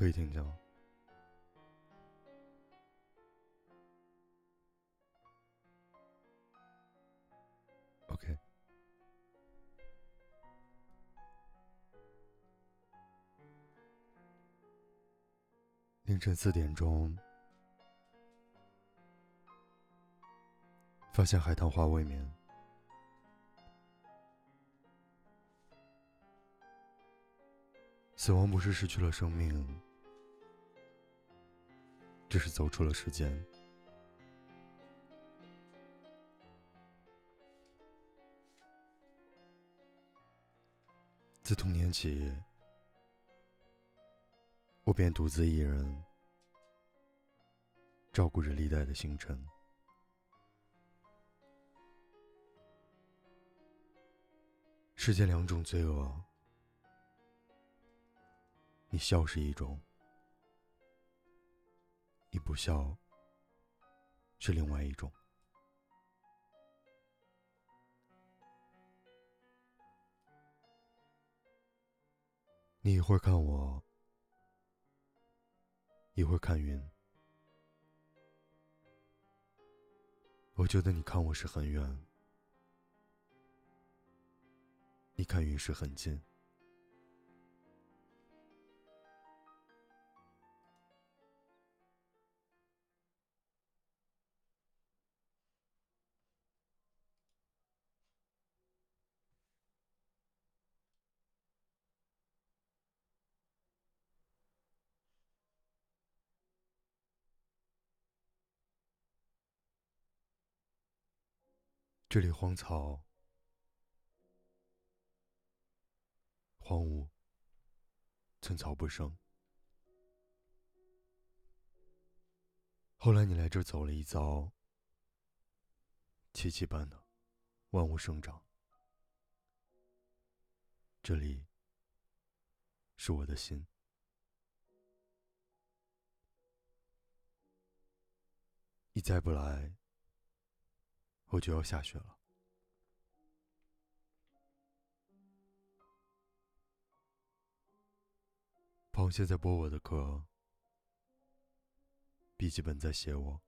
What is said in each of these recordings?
可以听见吗？OK。凌晨四点钟，发现海棠花未眠。死亡不是失去了生命，只是走出了时间。自童年起，我便独自一人照顾着历代的星辰。世间两种罪恶。你笑是一种，你不笑是另外一种。你一会儿看我，一会儿看云，我觉得你看我是很远，你看云是很近。这里荒草、荒芜，寸草不生。后来你来这走了一遭，奇迹般的万物生长。这里是我的心。你再不来。我就要下雪了。螃蟹在剥我的壳，笔记本在写我。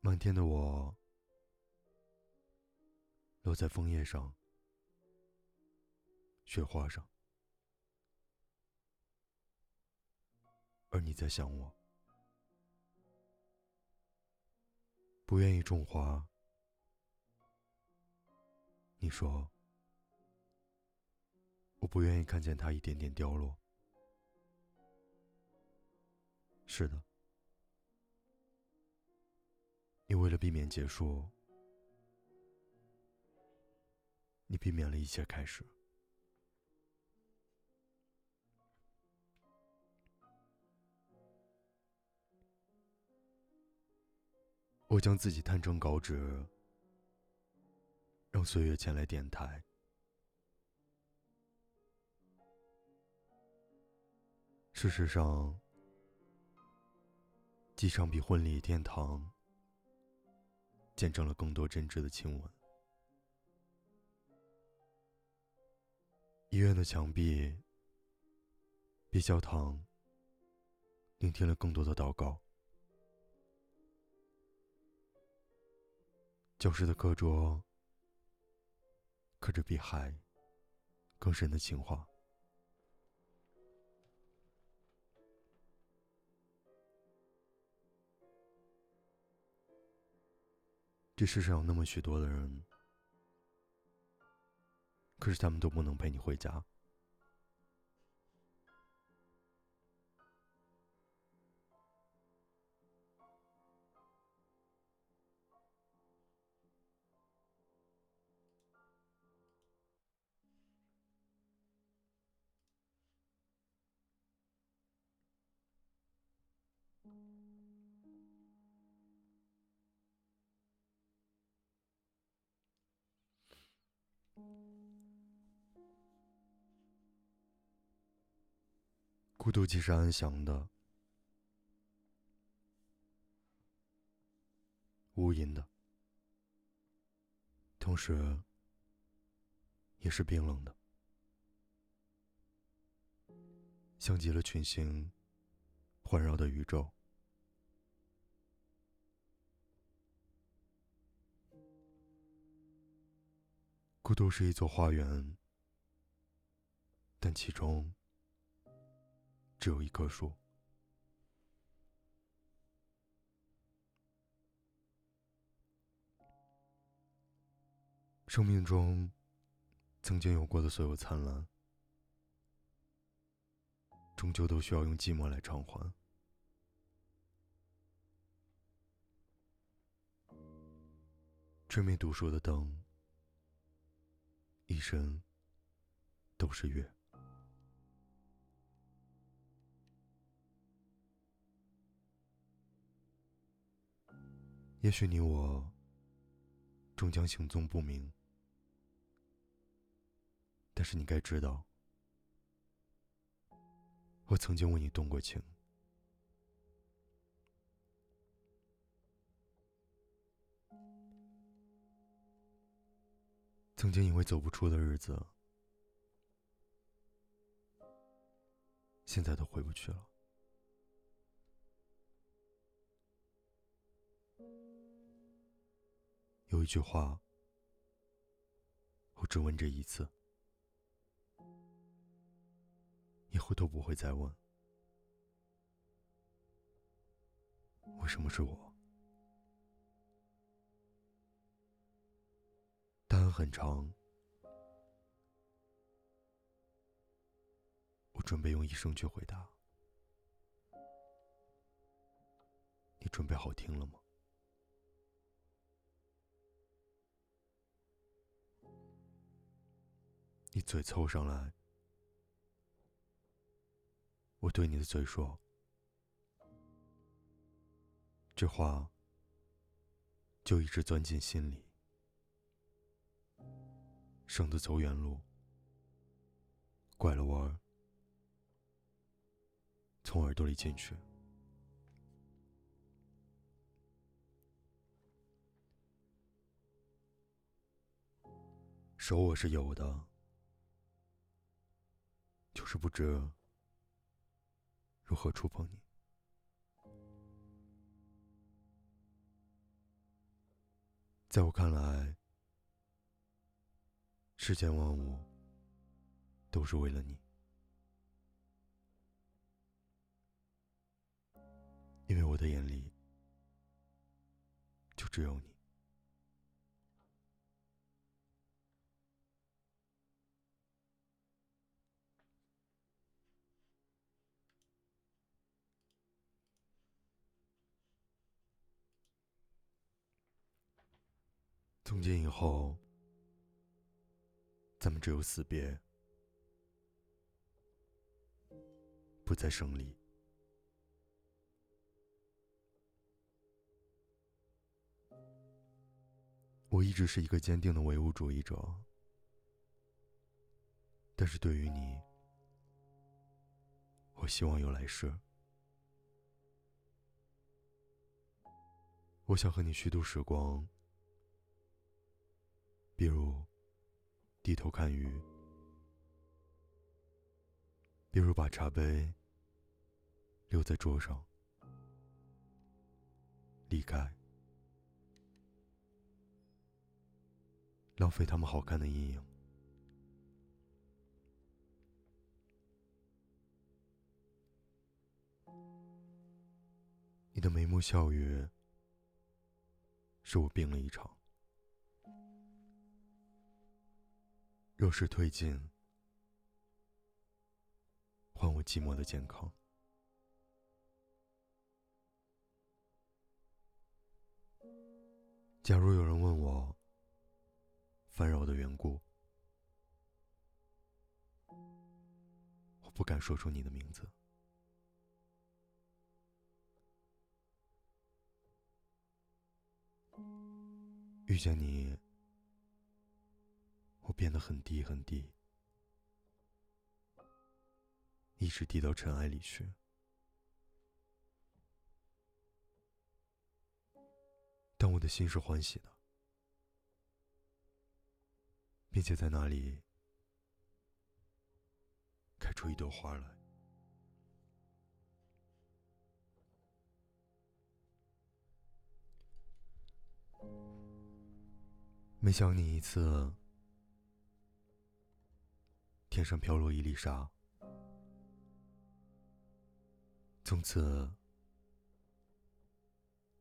漫天的我，落在枫叶上，雪花上。而你在想我，不愿意种花。你说，我不愿意看见它一点点凋落。是的，你为了避免结束，你避免了一切开始。我将自己摊成稿纸，让岁月前来点台。事实上，机场比婚礼殿堂见证了更多真挚的亲吻。医院的墙壁比教堂聆听了更多的祷告。教室的课桌刻着比海更深的情话。这世上有那么许多的人，可是他们都不能陪你回家。独既是安详的、无垠的，同时也是冰冷的，像极了群星环绕的宇宙。孤独是一座花园，但其中只有一棵树。生命中曾经有过的所有灿烂，终究都需要用寂寞来偿还。追没读书的灯，一生都是月。也许你我终将行踪不明。但是你该知道，我曾经为你动过情，曾经因为走不出的日子，现在都回不去了。有一句话，我只问这一次。以后都不会再问，为什么是我？答案很长，我准备用一生去回答。你准备好听了吗？你嘴凑上来。我对你的嘴说，这话就一直钻进心里，省得走远路，拐了弯，从耳朵里进去。手我是有的，就是不知。如何触碰你？在我看来，世间万物都是为了你，因为我的眼里就只有你。从今以后，咱们只有死别，不再生离。我一直是一个坚定的唯物主义者，但是对于你，我希望有来世。我想和你虚度时光。比如，低头看鱼；比如把茶杯留在桌上，离开，浪费他们好看的阴影。你的眉目笑语，是我病了一场。若是推进，换我寂寞的健康。假如有人问我烦扰的缘故，我不敢说出你的名字。遇见你。变得很低很低，一直低到尘埃里去。但我的心是欢喜的，并且在那里开出一朵花来。每想你一次，天上飘落一粒沙，从此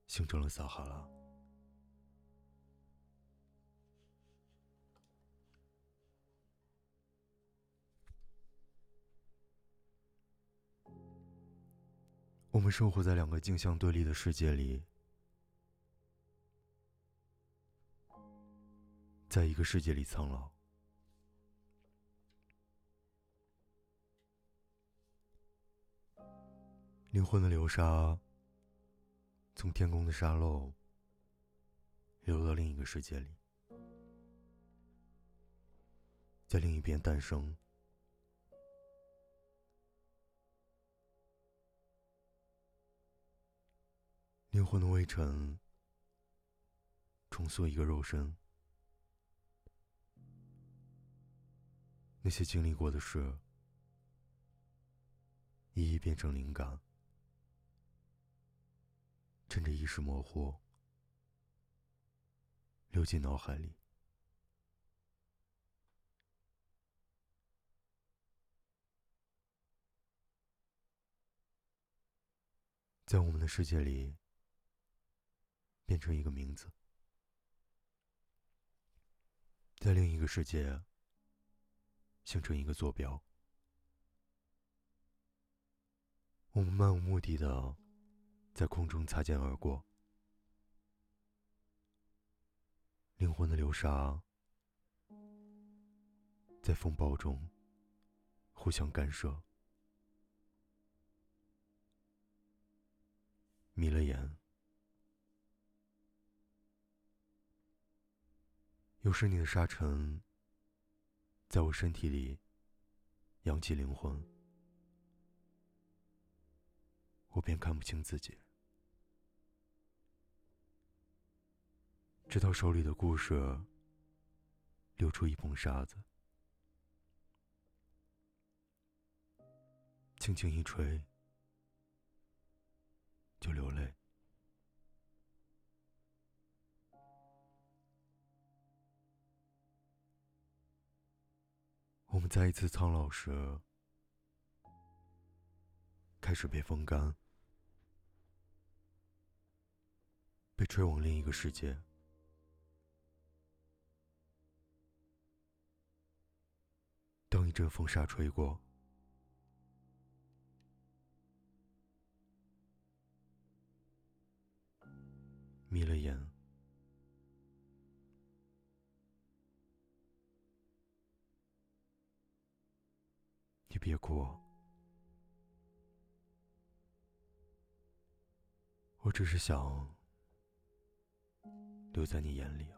形成了撒哈拉。我们生活在两个镜像对立的世界里。在一个世界里苍老，灵魂的流沙从天空的沙漏流到另一个世界里，在另一边诞生。灵魂的微尘重塑一个肉身。那些经历过的事，一一变成灵感，趁着意识模糊，流进脑海里。在我们的世界里，变成一个名字；在另一个世界。形成一个坐标，我们漫无目的的在空中擦肩而过，灵魂的流沙在风暴中互相干涉，迷了眼，有时你的沙尘。在我身体里扬起灵魂，我便看不清自己，直到手里的故事流出一捧沙子，轻轻一吹，就流泪。我们再一次苍老时，开始被风干，被吹往另一个世界。当一阵风沙吹过，眯了眼。你别哭，我只是想留在你眼里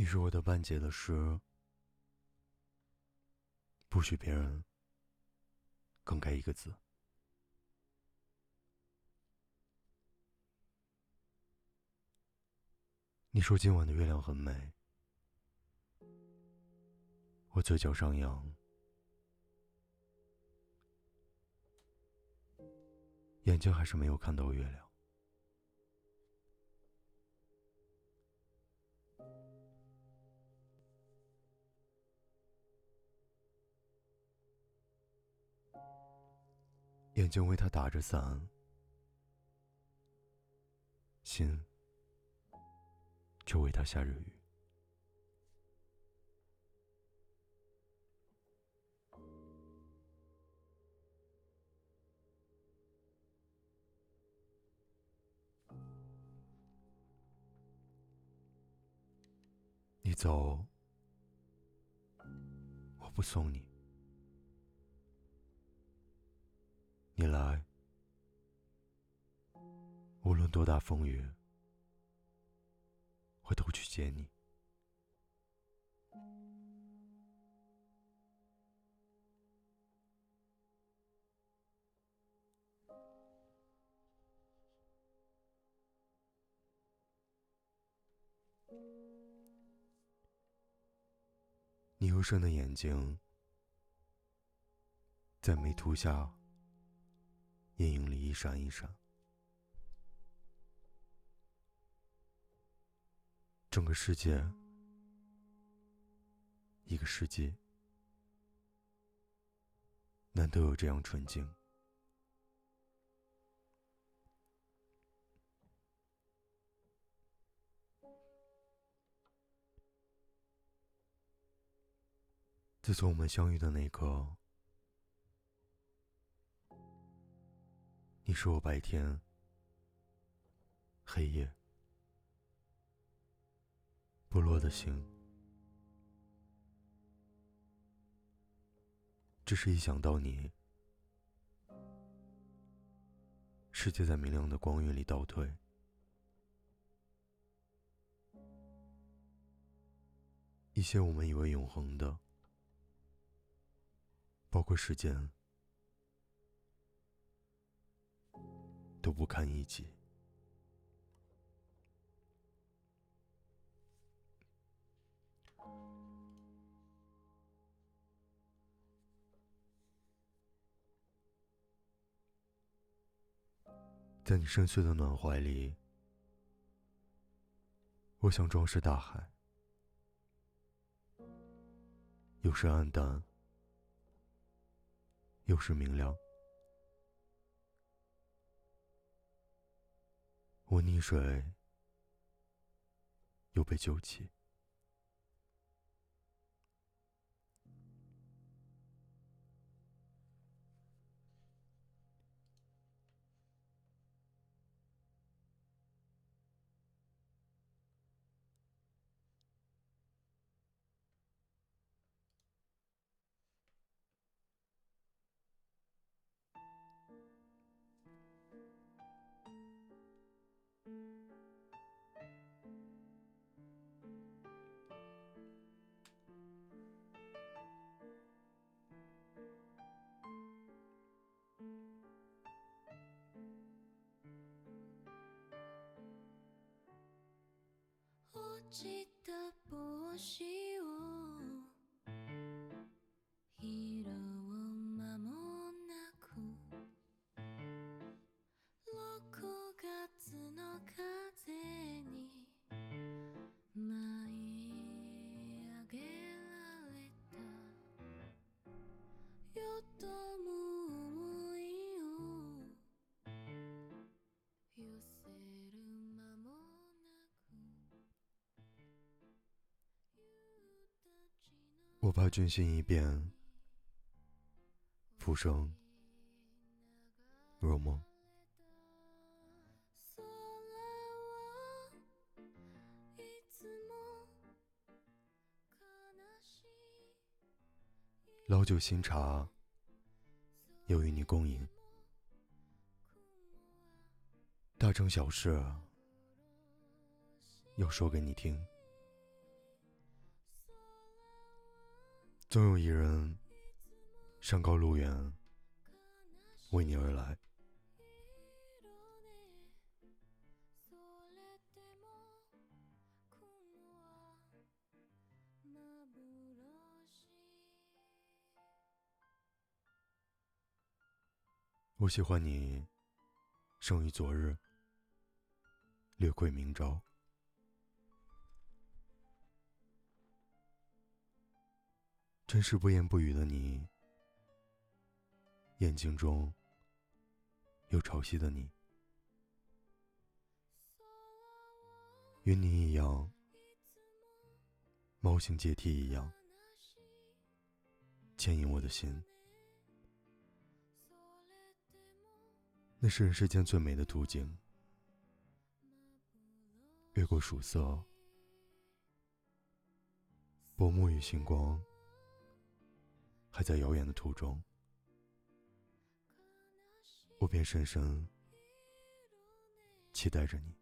你是我的半截的诗，不许别人更改一个字。你说今晚的月亮很美，我嘴角上扬，眼睛还是没有看到月亮。眼睛为他打着伞，心却为他下着雨。你走，我不送你。你来，无论多大风雨，我都去接你。你幽深的眼睛，在眉涂下。阴影里一闪一闪，整个世界，一个世纪，难得有这样纯净。自从我们相遇的那一刻。你是我白天、黑夜、不落的星。只是一想到你，世界在明亮的光晕里倒退，一些我们以为永恒的，包括时间。都不堪一击。在你深邃的暖怀里，我想装饰大海，有时暗淡，有时明亮。我溺水，又被救起。记得不喜我怕军心一变，浮生若梦。老酒新茶，又与你共饮。大成小事，又说给你听。总有一人山高路远为你而来。我喜欢你，生于昨日，略桂明朝。真是不言不语的你，眼睛中有潮汐的你，与你一样，猫行阶梯一样，牵引我的心。那是人世间最美的图景，越过曙色，薄暮与星光。还在遥远的途中，我便深深期待着你。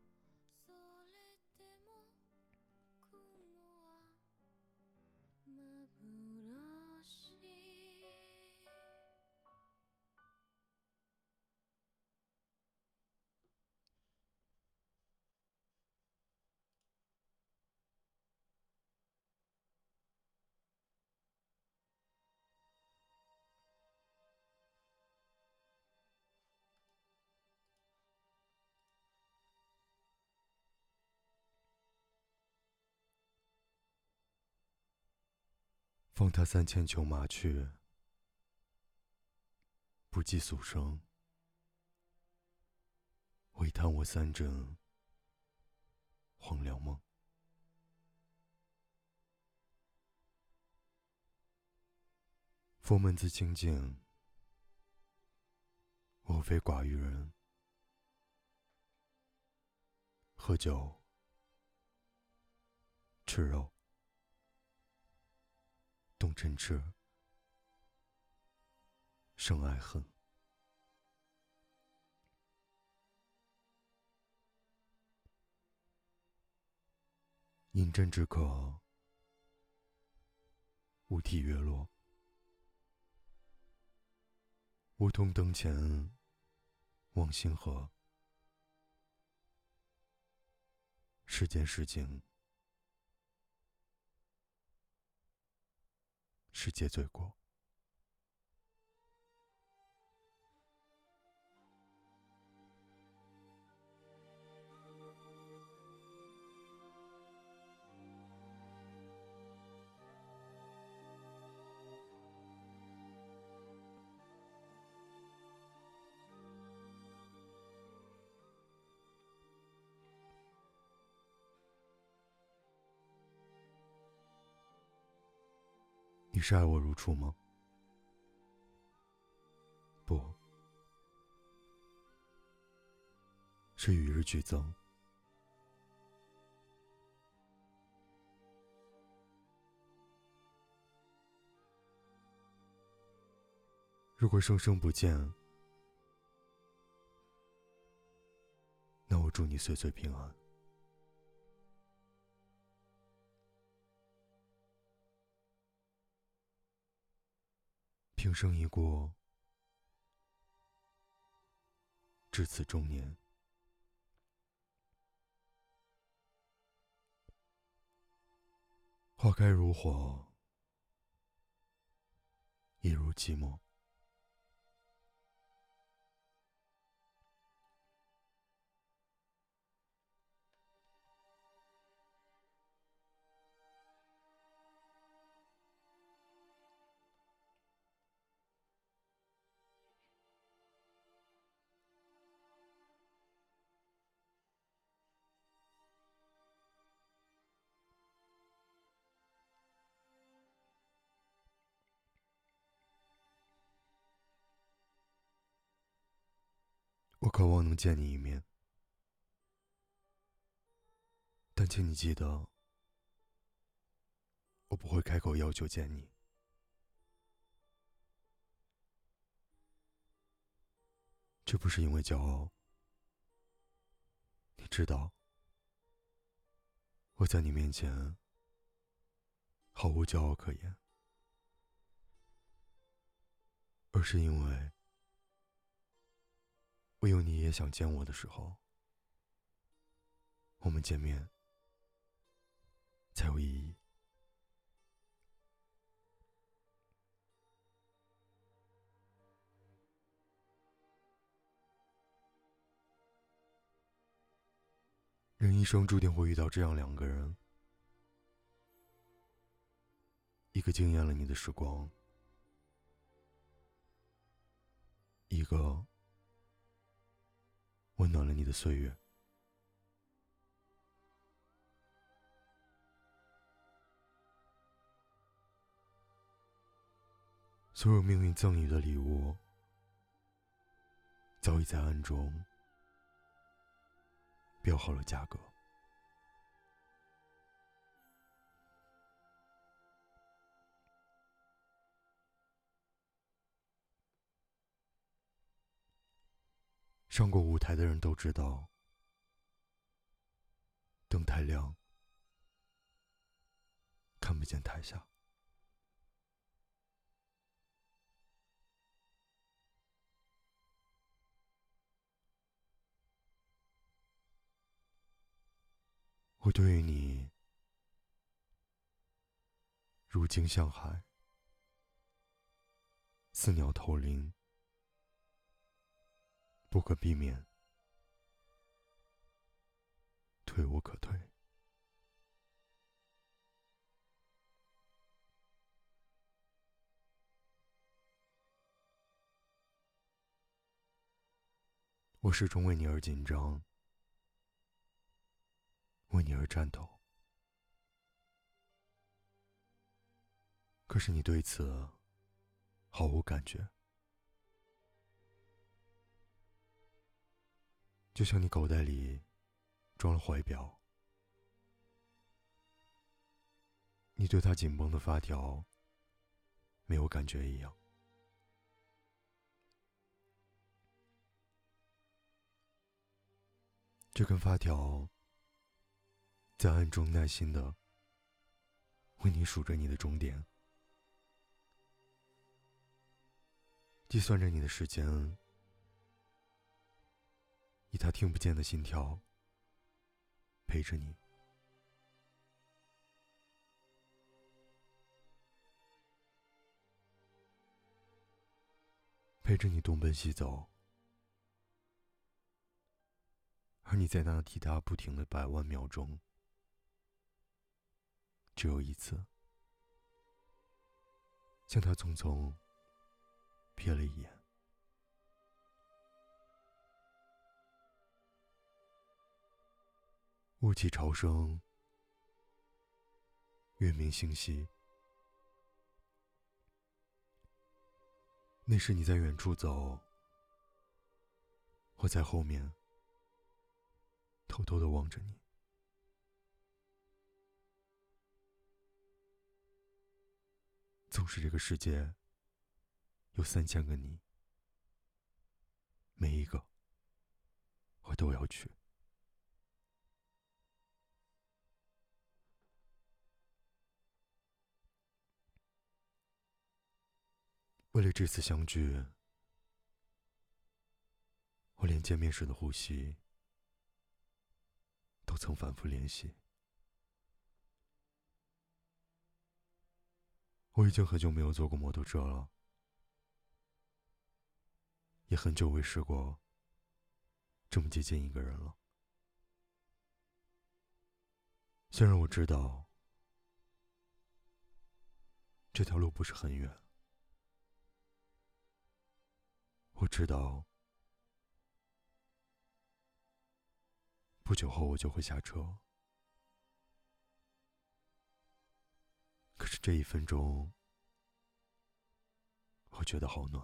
放他三千裘马去，不计俗生；唯叹我三枕黄粱梦。佛门自清净，我非寡欲人。喝酒，吃肉。动真挚，生爱恨。饮鸩止渴，无体月落。梧桐灯前，望星河。世间事情。世界罪过。是爱我如初吗？不，是与日俱增。如果生生不见，那我祝你岁岁平安。平生一过，至此中年。花开如火，一如寂寞。渴望能见你一面，但请你记得，我不会开口要求见你。这不是因为骄傲，你知道，我在你面前毫无骄傲可言。而是因为唯有你也想见我的时候，我们见面才有意义。人一生注定会遇到这样两个人，一个惊艳了你的时光，一个温暖了你的岁月。所有命运赠予的礼物，早已在暗中。标好了价格。上过舞台的人都知道，灯太亮，看不见台下。我对于你如鲸向海，似鸟投林，不可避免，退无可退。我始终为你而紧张。为你而战斗，可是你对此毫无感觉，就像你口袋里装了怀表，你对它紧绷的发条没有感觉一样。这根发条。在暗中耐心的为你数着你的终点，计算着你的时间，以他听不见的心跳陪着你，陪着你东奔西走，而你在那替他不停的百万秒钟。只有一次，向他匆匆瞥了一眼。雾气潮生，月明星稀。那时你在远处走，我在后面偷偷的望着你。纵使这个世界有三千个你，每一个我都要去。为了这次相聚，我连见面时的呼吸都曾反复练习。我已经很久没有坐过摩托车了，也很久未试过这么接近一个人了。虽然我知道这条路不是很远，知道不久后我就会下车。可是这一分钟，我觉得好暖。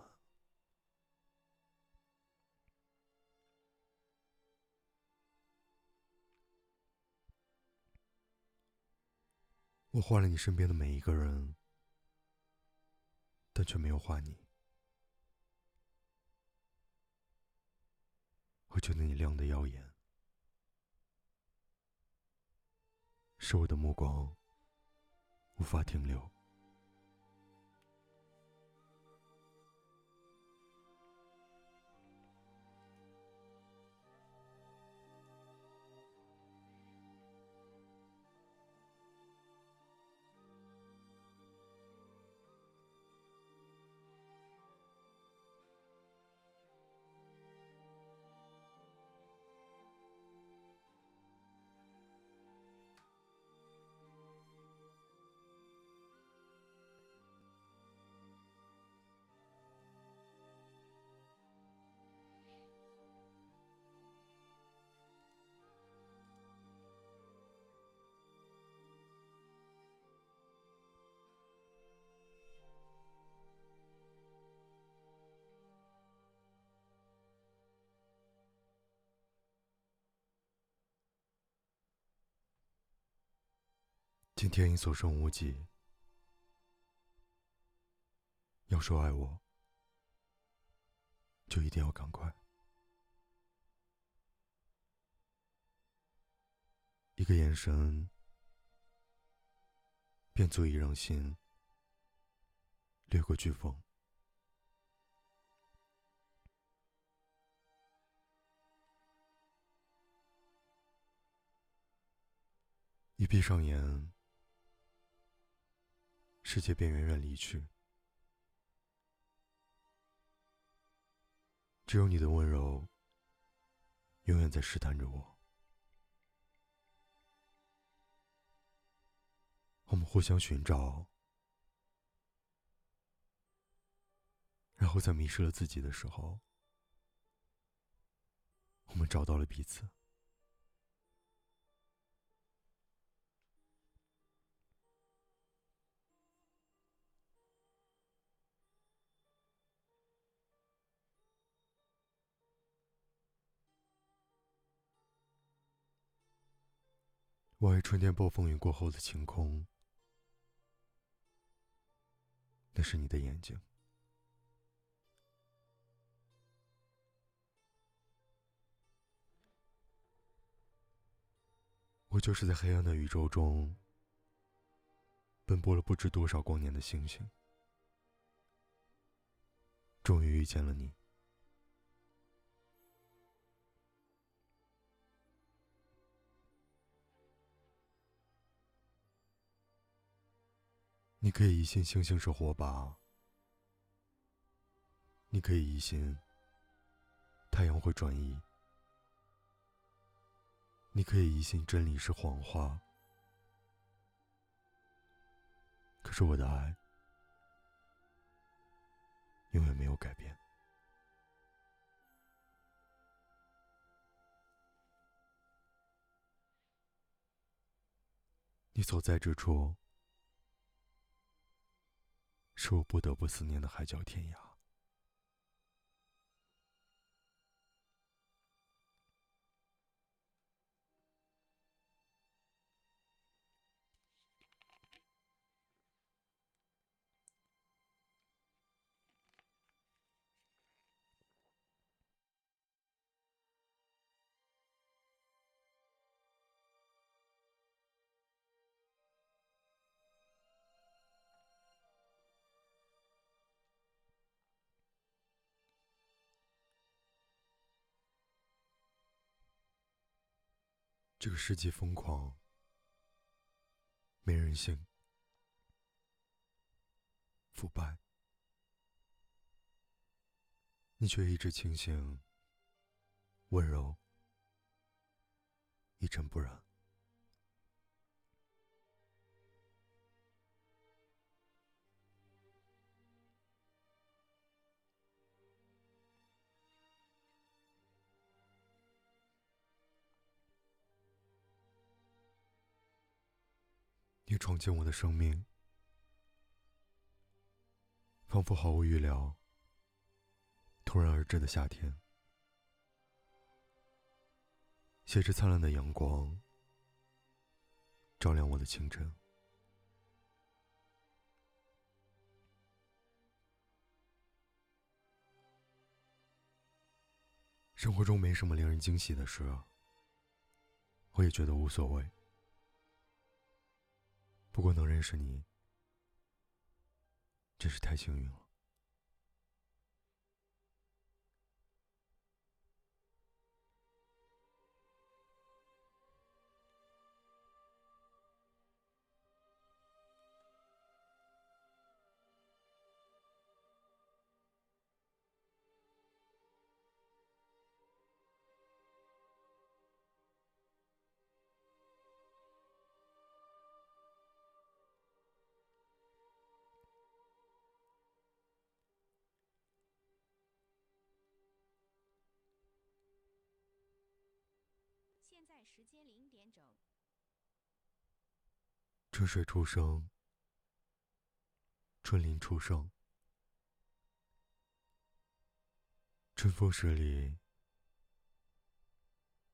我换了你身边的每一个人，但却没有换你。我觉得你亮的耀眼，是我的目光。无法停留。今天已所剩无几。要说爱我，就一定要赶快。一个眼神，便足以让心掠过飓风。一闭上眼，世界便远远离去。只有你的温柔，永远在试探着我。我们互相寻找，然后在迷失了自己的时候，我们找到了彼此。我爱春天暴风雨过后的晴空，那是你的眼睛。我就是在黑暗的宇宙中奔波了不知多少光年的星星，终于遇见了你。你可以疑心星星是火把，你可以疑心太阳会转移，你可以疑心真理是谎话。可是我的爱永远没有改变。你所在之处。是我不得不思念的海角天涯。这个世界疯狂，没人性，腐败，你却一直清醒、温柔、一尘不染。闯进我的生命，仿佛毫无预料、突然而至的夏天，携着灿烂的阳光，照亮我的清晨。生活中没什么令人惊喜的事，我也觉得无所谓。不过能认识你，真是太幸运了。时间零点整。春水初生，春林初盛，春风十里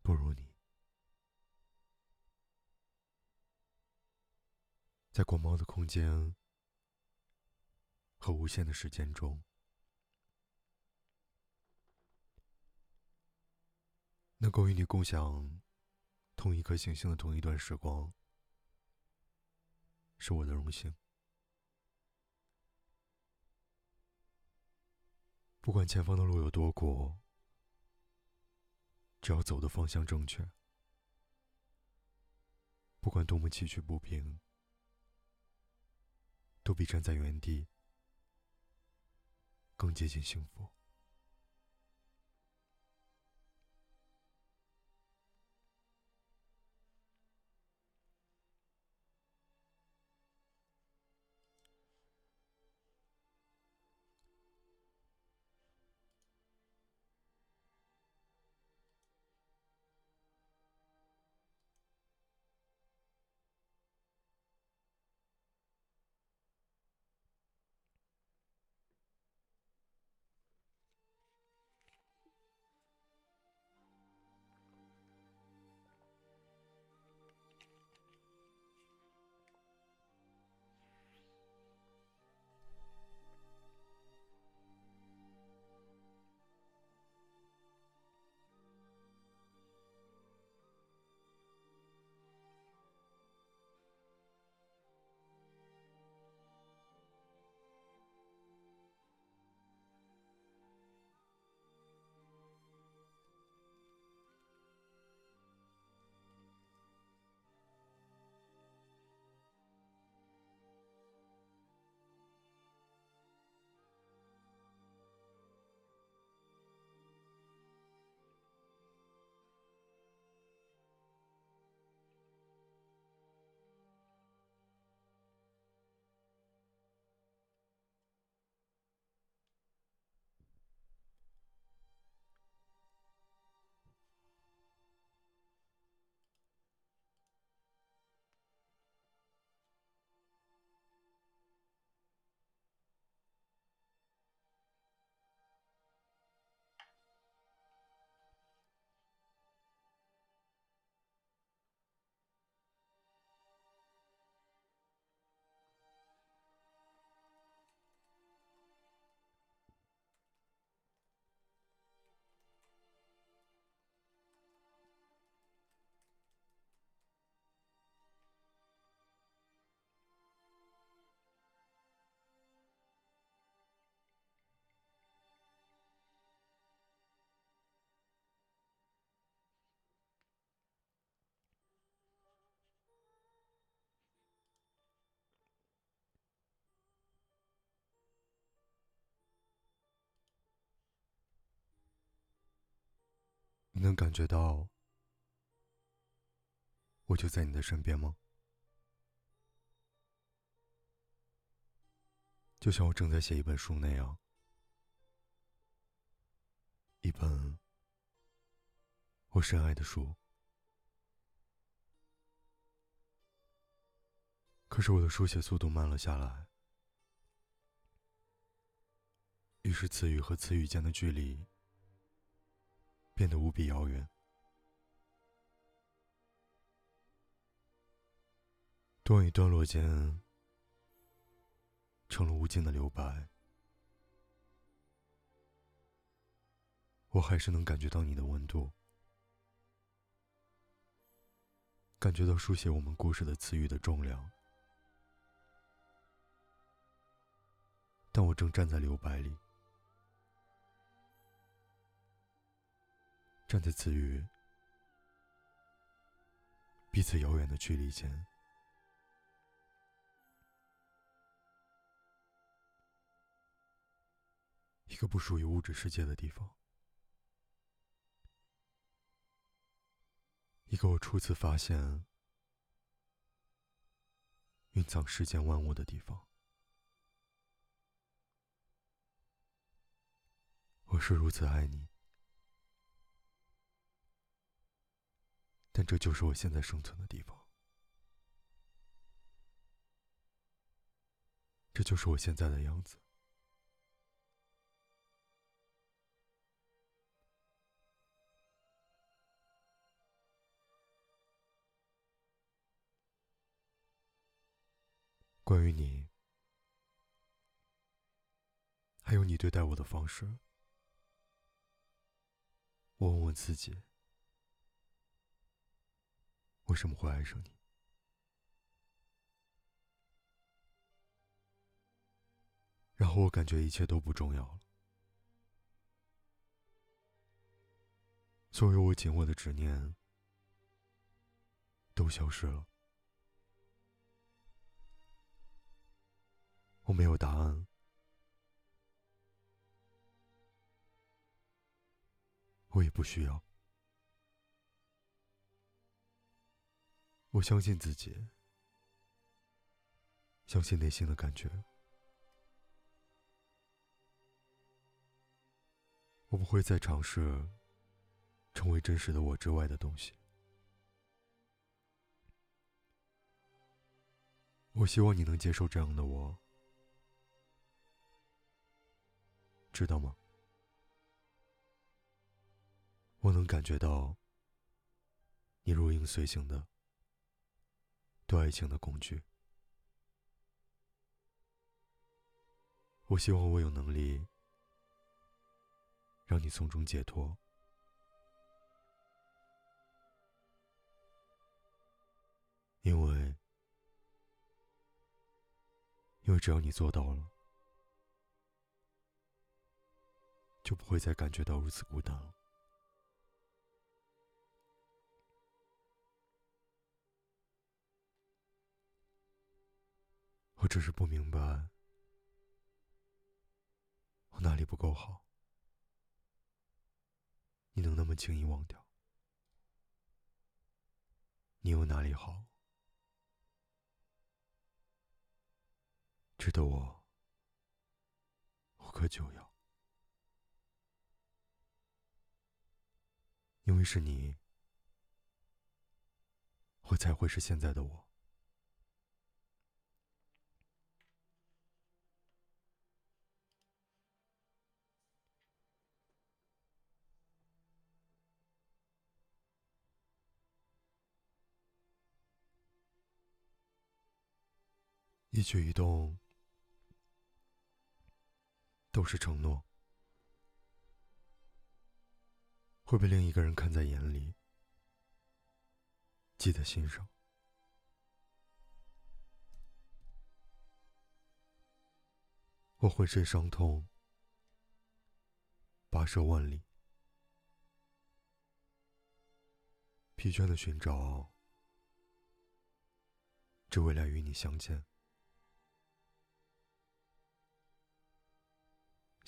不如你。在广袤的空间和无限的时间中，能够与你共享同一颗行星的同一段时光，是我的荣幸。不管前方的路有多苦，只要走的方向正确，不管多么崎岖不平，都比站在原地更接近幸福。你能感觉到我就在你的身边吗？就像我正在写一本书那样，一本我深爱的书。可是我的书写速度慢了下来，于是词语和词语间的距离。变得无比遥远，段与段落间成了无尽的留白。我还是能感觉到你的温度，感觉到书写我们故事的词语的重量，但我正站在留白里。站在词语彼此遥远的距离间，一个不属于物质世界的地方，一个我初次发现蕴藏世间万物的地方。我是如此爱你。但这就是我现在生存的地方，这就是我现在的样子。关于你，还有你对待我的方式，我问问自己，为什么会爱上你？然后我感觉一切都不重要了，所有我紧握的执念都消失了。我没有答案，我也不需要。我相信自己，相信内心的感觉。我不会再尝试成为真实的我之外的东西。我希望你能接受这样的我，知道吗？我能感觉到你如影随形的对爱情的恐惧。我希望我有能力。让你从中解脱，因为，因为只要你做到了，就不会再感觉到如此孤单了。只是不明白，我哪里不够好。你能那么轻易忘掉？你有哪里好，值得我无可救药？因为是你，我才会是现在的我。一举一动都是承诺，会被另一个人看在眼里，记在心上。我浑身伤痛，跋涉万里，疲倦的寻找，只为来与你相见。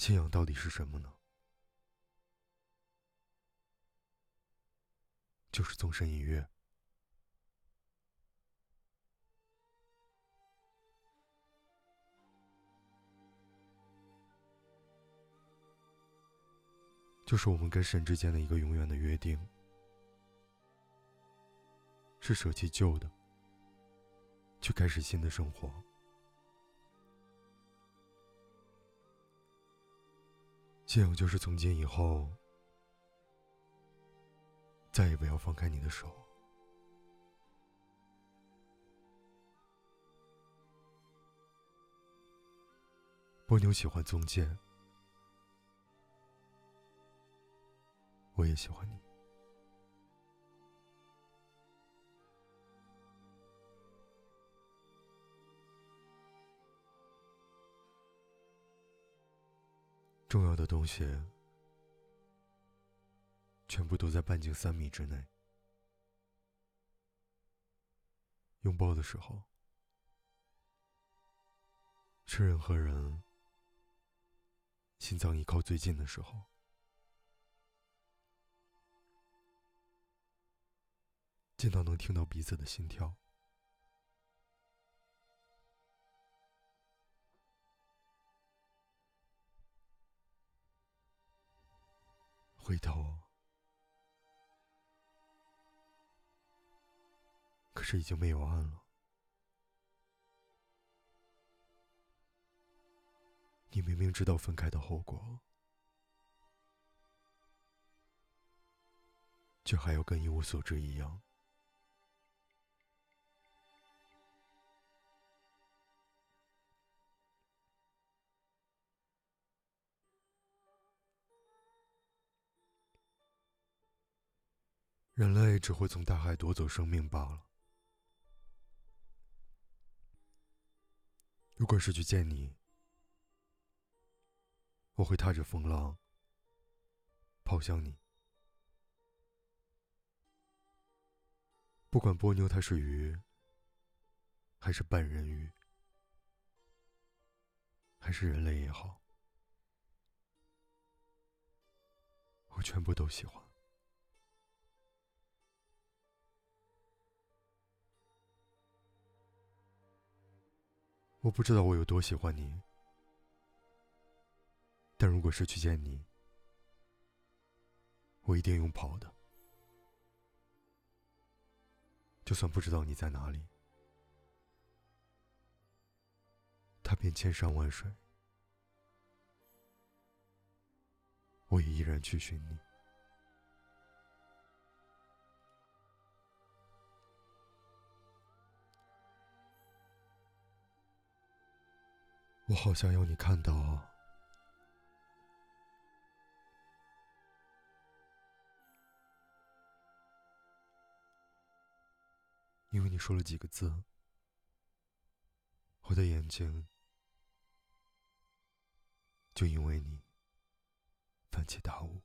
信仰到底是什么呢？就是纵身一跃，就是我们跟神之间的一个永远的约定，是舍弃旧的，去开始新的生活。信仰就是从今以后，再也不要放开你的手。波妞喜欢宗介，我也喜欢你。重要的东西，全部都在半径三米之内。拥抱的时候，是人和人心脏依靠最近的时候。近到能听到彼此的心跳。回头，可是已经没有岸了。你明明知道分开的后果，却还要跟一无所知一样。人类只会从大海夺走生命罢了。如果是去见你，我会踏着风浪跑向你。不管波妞它是鱼，还是半人鱼，还是人类也好，我全部都喜欢。我不知道我有多喜欢你，但如果是去见你，我一定用跑的。就算不知道你在哪里，踏遍千山万水，我也依然去寻你。我好想要你看到，因为你说了几个字，我的眼睛就因为你泛起大雾。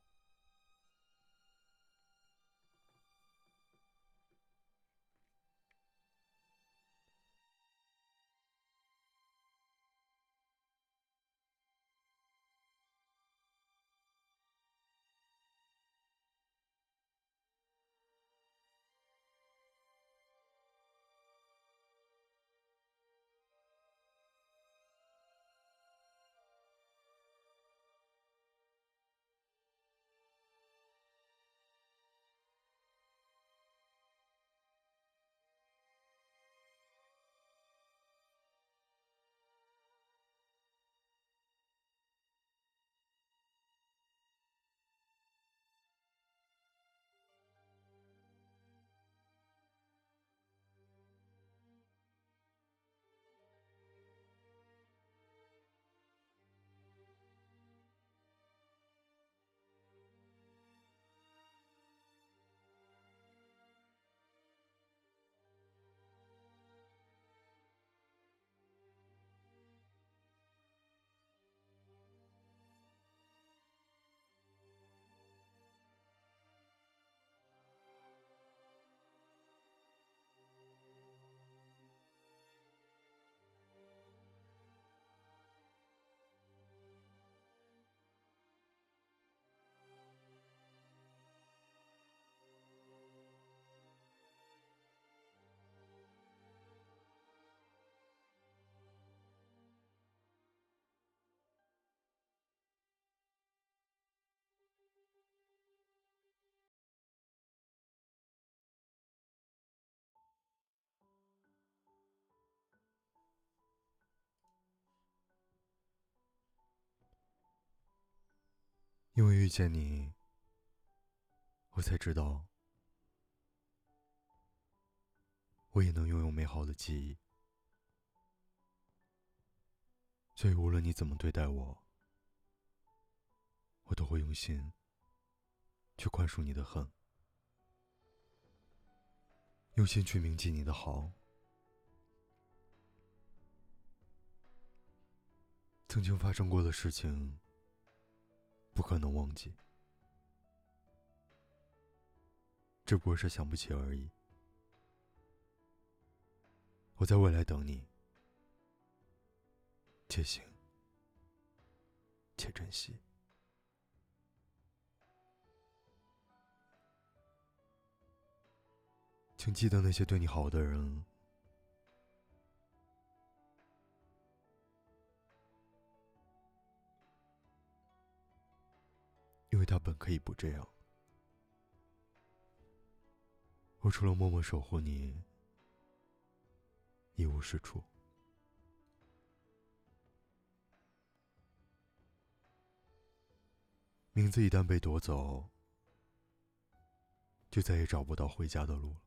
因为遇见你，我才知道，我也能拥有美好的记忆。所以无论你怎么对待我，我都会用心去宽恕你的恨，用心去铭记你的好。曾经发生过的事情。不可能忘记，只不过是想不起而已。我在未来等你，且行且珍惜。请记得那些对你好的人。因为他本可以不这样，我除了默默守护你，一无是处。名字一旦被夺走，就再也找不到回家的路了。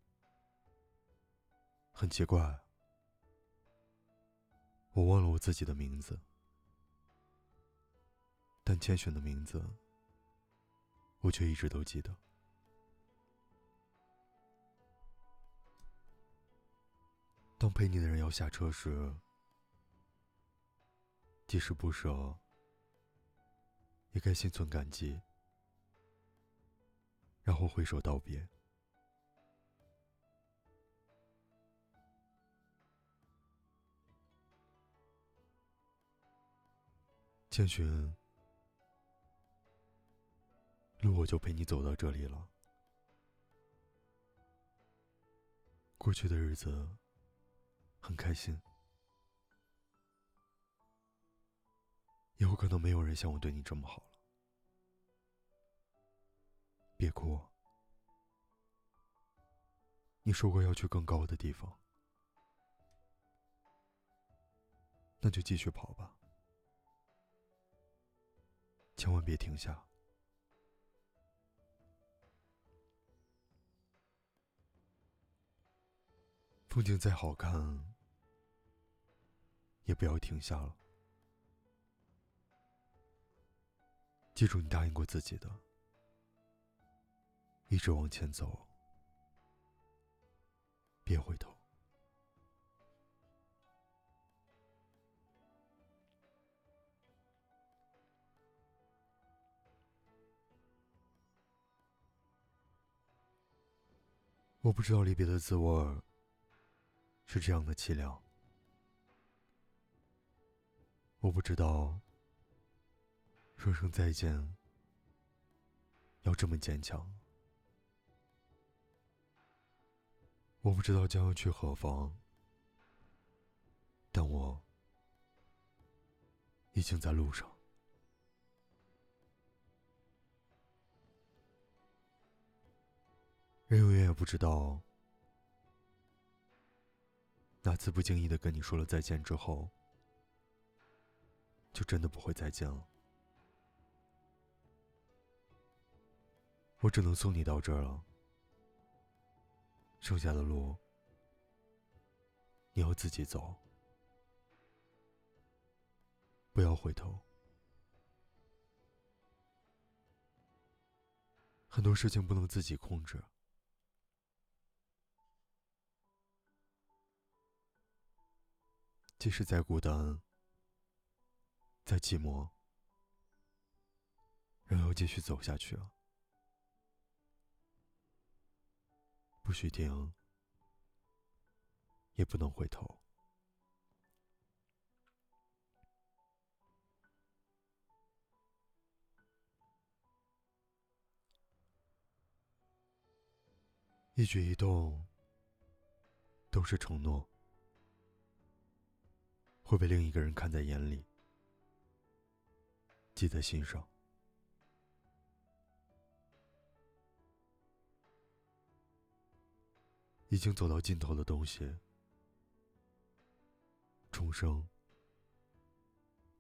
很奇怪，我忘了我自己的名字，但千寻的名字。我却一直都记得。当陪你的人要下车时即使不舍也该心存感激然后挥手道别。千寻路我就陪你走到这里了。过去的日子很开心，以后可能没有人像我对你这么好了。别哭，你说过要去更高的地方，那就继续跑吧。千万别停下！风景再好看，也不要停下了。记住，你答应过自己的，一直往前走，别回头。我不知道离别的滋味儿是这样的凄凉，我不知道说声再见要这么坚强，我不知道将要去何方，但我已经在路上。人永远也不知道，那次不经意的跟你说了再见之后，就真的不会再见了。我只能送你到这儿了，剩下的路你要自己走，不要回头。很多事情不能自己控制。即使再孤单、再寂寞，仍要继续走下去啊！不许停，也不能回头。一举一动都是承诺。会被另一个人看在眼里，记在心上。已经走到尽头的东西，重生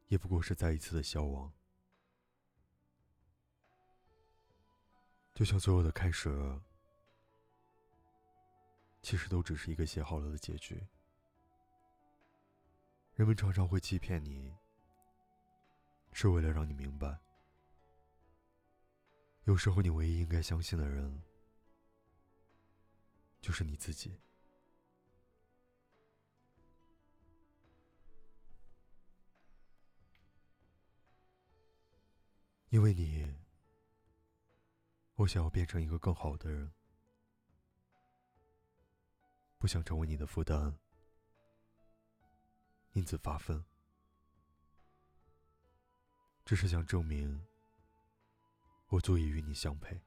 也不过是再一次的消亡。就像所有的开始，其实都只是一个写好了的结局。人们常常会欺骗你，是为了让你明白，有时候你唯一应该相信的人，就是你自己。因为你，我想要变成一个更好的人，不想成为你的负担。因此发疯，只是想证明我足以与你相配。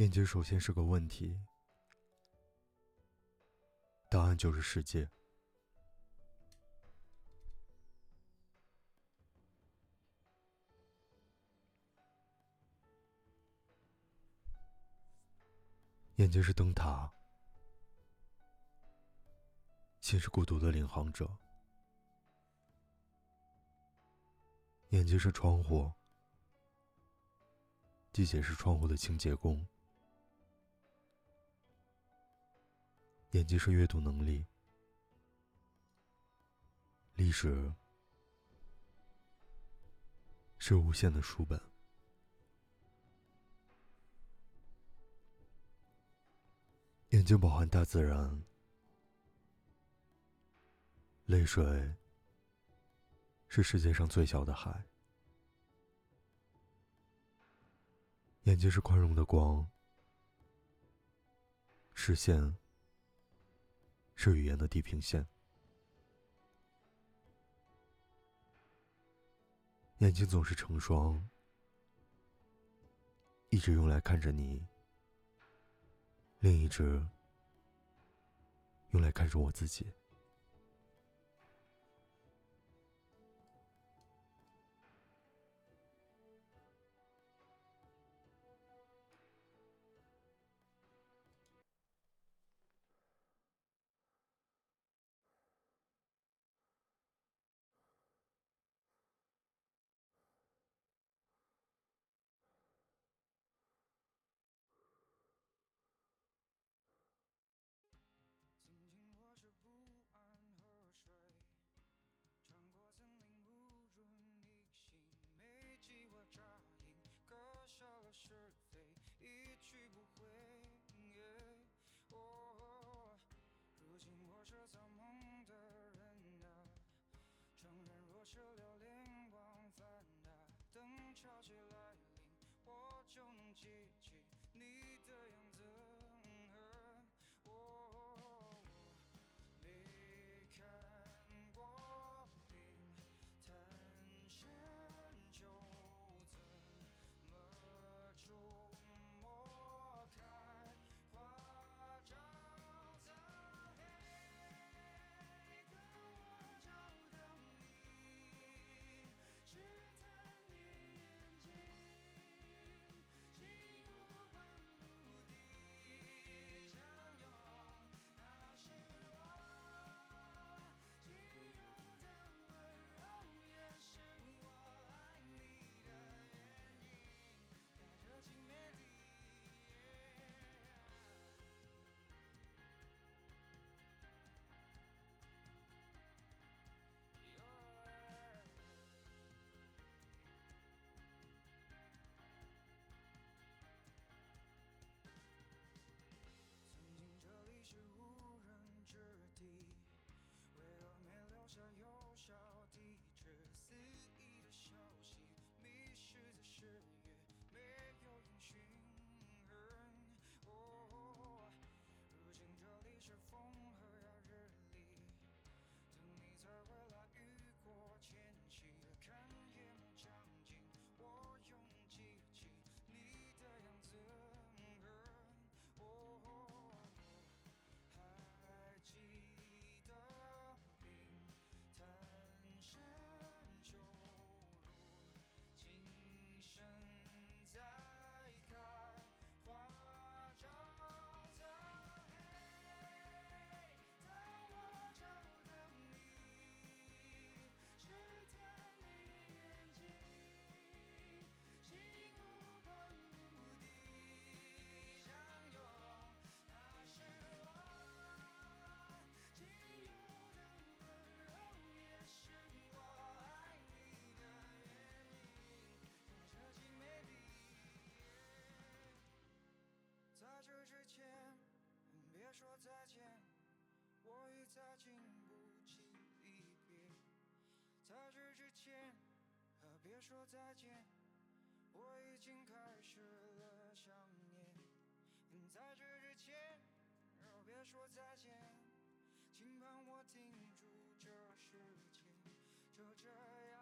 眼睛首先是个问题，答案就是世界。眼睛是灯塔，心是孤独的领航者。眼睛是窗户，地铁是窗户的清洁工。眼睛是阅读能力，历史是无限的书本。眼睛饱含大自然，泪水是世界上最小的海。眼睛是宽容的光，视线是语言的地平线。眼睛总是成双，一直用来看着你。另一只用来看着我自己。就连泪光在那等潮汐来临我就能记说再见，我已经开始了想念。在这之前，别说再见，请帮我停住这时间，就这样，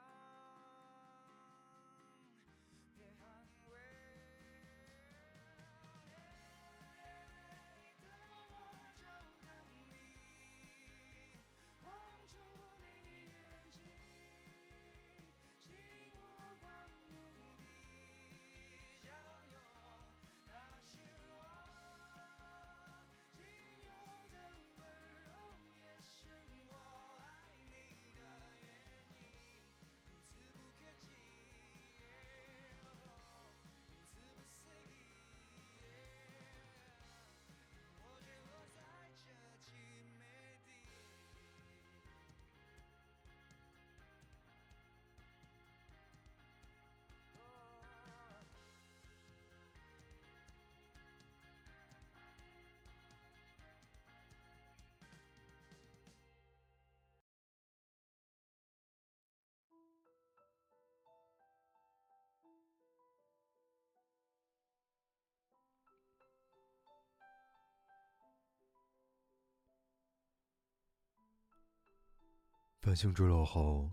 繁星坠落后，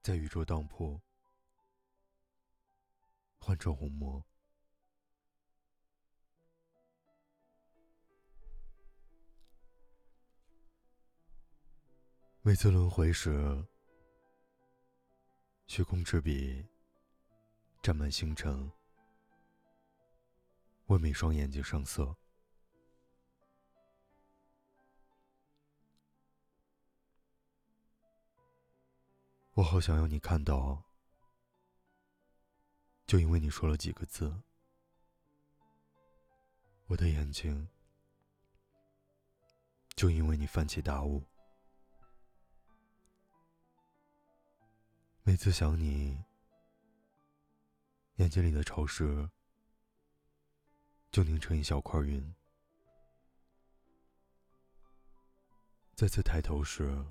在宇宙当铺换成红魔。每次轮回时，虚空之笔沾满星辰，为每双眼睛上色。我好想要你看到，就因为你说了几个字，我的眼睛就因为你泛起大雾。每次想你，眼睛里的潮湿就凝成一小块云。再次抬头时，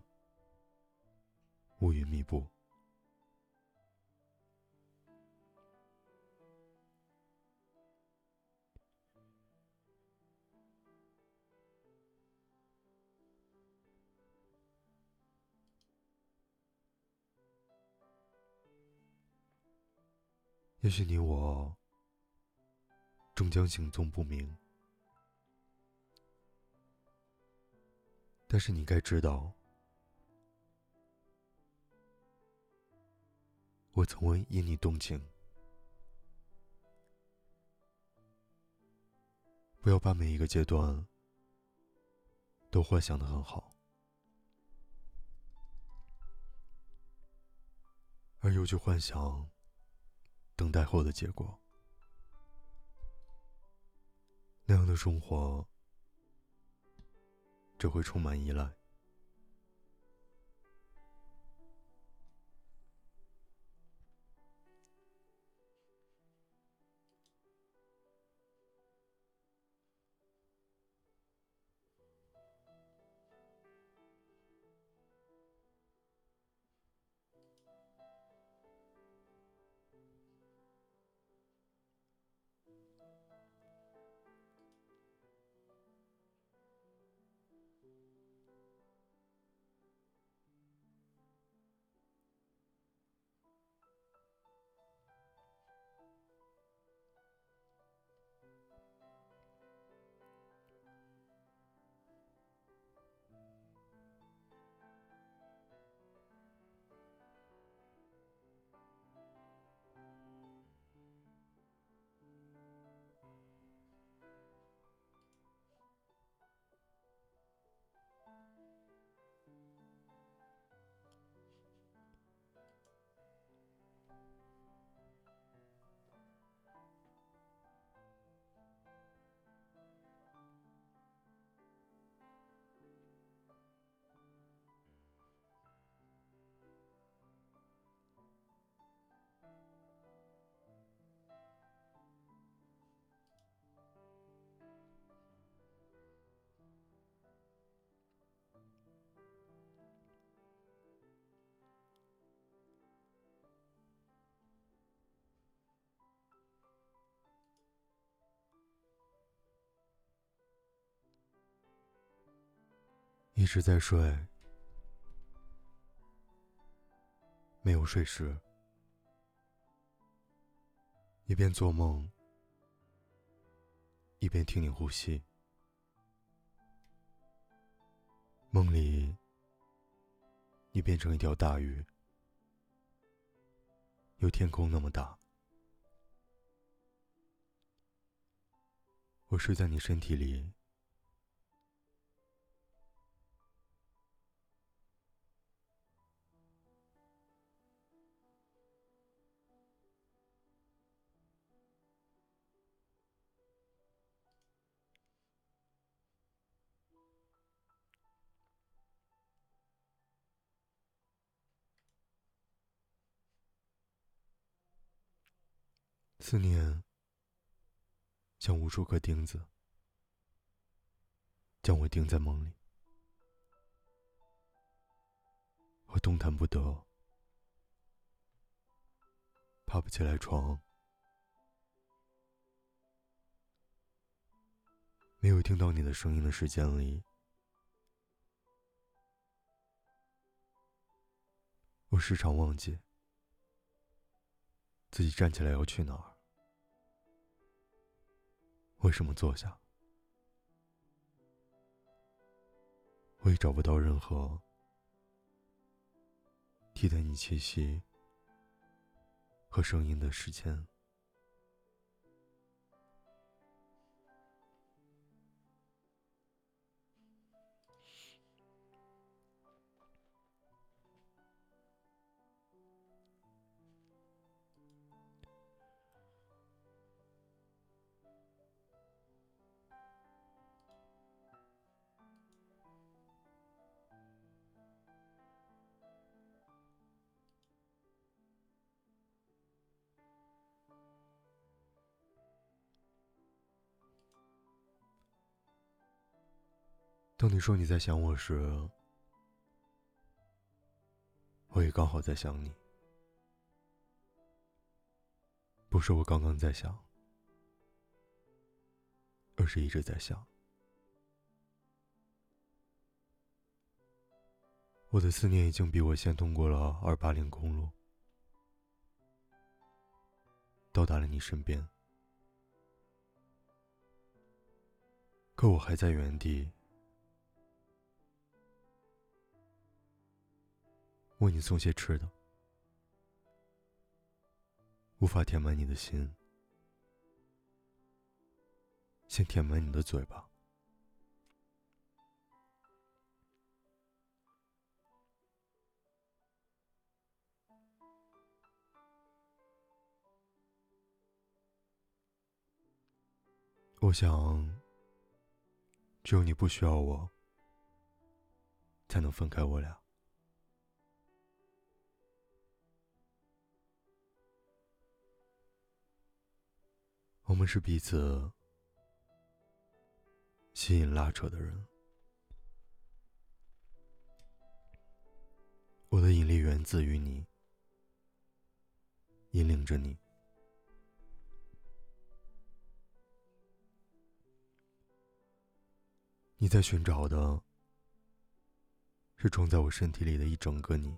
乌云密布。也许你我终将行踪不明，但是你该知道，我曾为因你动情。不要把每一个阶段都幻想的很好，而又去幻想。等待后的结果，那样的生活只会充满依赖。一直在睡，没有睡时，一边做梦，一边听你呼吸。梦里，你变成一条大鱼，有天空那么大。我睡在你身体里。思念像无数颗钉子，将我钉在梦里，我动弹不得，爬不起来床，没有听到你的声音的时间里，我时常忘记自己站起来要去哪儿，为什么坐下？我也找不到任何替代你气息和声音的时间。当你说你在想我时，我也刚好在想你。不是我刚刚在想，而是一直在想。我的思念已经比我先通过了二八零公路，到达了你身边，可我还在原地。为你送些吃的，无法填满你的心，先填满你的嘴巴。我想，只有你不需要我，才能分开我俩。我们是彼此吸引拉扯的人，我的引力源自于你，引领着你。你在寻找的是装在我身体里的一整个你，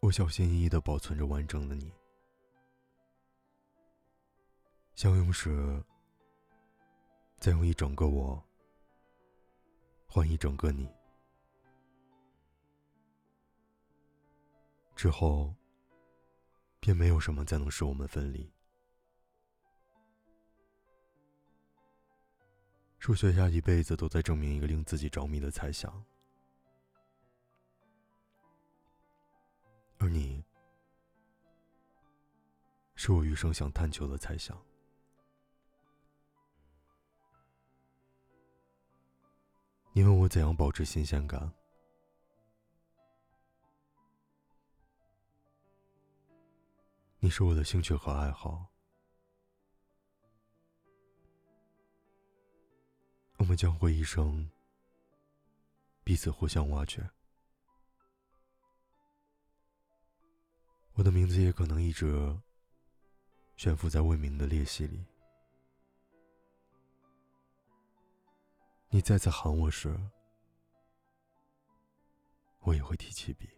我小心翼翼的保存着完整的你。相拥时，再用一整个我换一整个你，之后便没有什么再能使我们分离。数学家一辈子都在证明一个令自己着迷的猜想，而你，是我余生想探求的猜想。你问我怎样保持新鲜感？你是我的兴趣和爱好，我们将会一生彼此互相挖掘。我的名字也可能一直悬浮在未名的裂隙里。你再次喊我时，我也会提起笔。